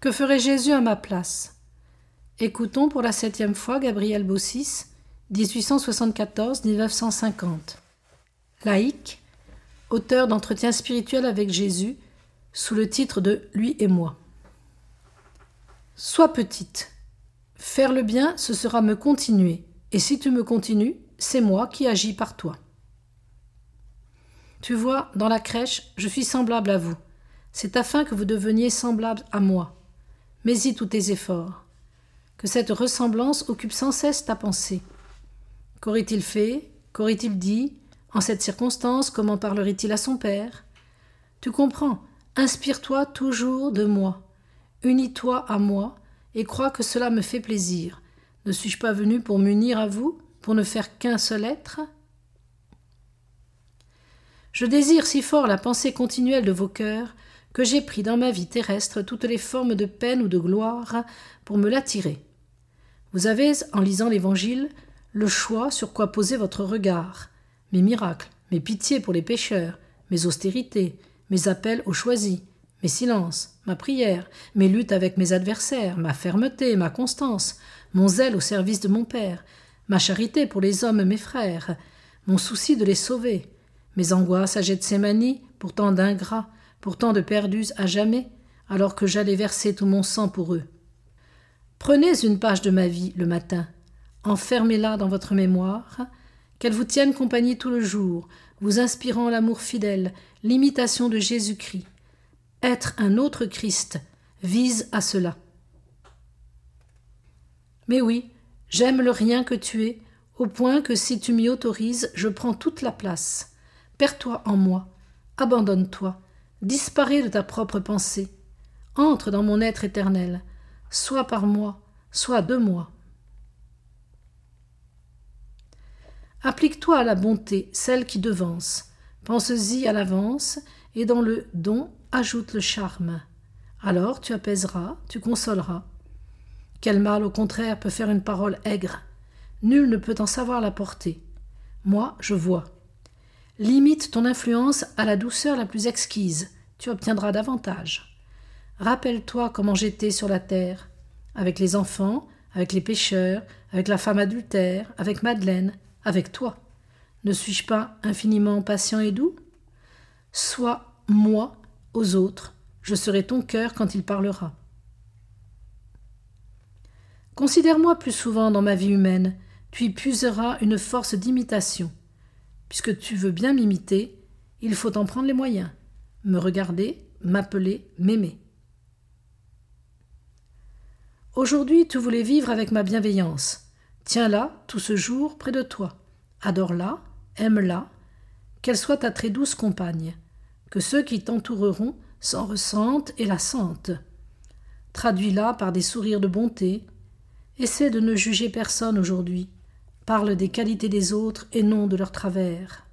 Que ferait Jésus à ma place? Écoutons pour la septième fois Gabriel Bossis, 1874-1950. Laïque, auteur d'entretiens spirituels avec Jésus, sous le titre de Lui et moi. Sois petite. Faire le bien, ce sera me continuer. Et si tu me continues, c'est moi qui agis par toi. Tu vois, dans la crèche, je suis semblable à vous. C'est afin que vous deveniez semblable à moi. Mets-y tous tes efforts. Que cette ressemblance occupe sans cesse ta pensée. Qu'aurait-il fait Qu'aurait-il dit En cette circonstance, comment parlerait-il à son père? Tu comprends Inspire-toi toujours de moi. Unis-toi à moi et crois que cela me fait plaisir. Ne suis-je pas venu pour m'unir à vous, pour ne faire qu'un seul être? Je désire si fort la pensée continuelle de vos cœurs que j'ai pris dans ma vie terrestre toutes les formes de peine ou de gloire pour me l'attirer. Vous avez, en lisant l'Évangile, le choix sur quoi poser votre regard. Mes miracles, mes pitiés pour les pécheurs, mes austérités, mes appels aux choisis, mes silences, ma prière, mes luttes avec mes adversaires, ma fermeté, ma constance, mon zèle au service de mon Père, ma charité pour les hommes mes frères, mon souci de les sauver, mes angoisses à Gethsemane, pourtant d'ingrats, pourtant de perdus à jamais, alors que j'allais verser tout mon sang pour eux. Prenez une page de ma vie le matin, enfermez-la dans votre mémoire, qu'elle vous tienne compagnie tout le jour, vous inspirant l'amour fidèle, l'imitation de Jésus-Christ. Être un autre Christ vise à cela. Mais oui, j'aime le rien que tu es, au point que si tu m'y autorises, je prends toute la place. Perds-toi en moi, abandonne-toi, disparais de ta propre pensée, entre dans mon être éternel, soit par moi, soit de moi. Applique-toi à la bonté, celle qui devance. Pense-y à l'avance, et dans le don ajoute le charme. Alors tu apaiseras, tu consoleras. Quel mal, au contraire, peut faire une parole aigre Nul ne peut en savoir la portée. Moi, je vois. Limite ton influence à la douceur la plus exquise, tu obtiendras davantage. Rappelle-toi comment j'étais sur la terre, avec les enfants, avec les pécheurs, avec la femme adultère, avec Madeleine, avec toi. Ne suis-je pas infiniment patient et doux? Sois moi aux autres, je serai ton cœur quand il parlera. Considère-moi plus souvent dans ma vie humaine, tu y puiseras une force d'imitation. Puisque tu veux bien m'imiter, il faut en prendre les moyens. Me regarder, m'appeler, m'aimer. Aujourd'hui, tu voulais vivre avec ma bienveillance. Tiens-la tout ce jour près de toi. Adore-la, aime-la, qu'elle soit ta très douce compagne. Que ceux qui t'entoureront s'en ressentent et la sentent. Traduis-la par des sourires de bonté. Essaie de ne juger personne aujourd'hui. Parle des qualités des autres et non de leurs travers.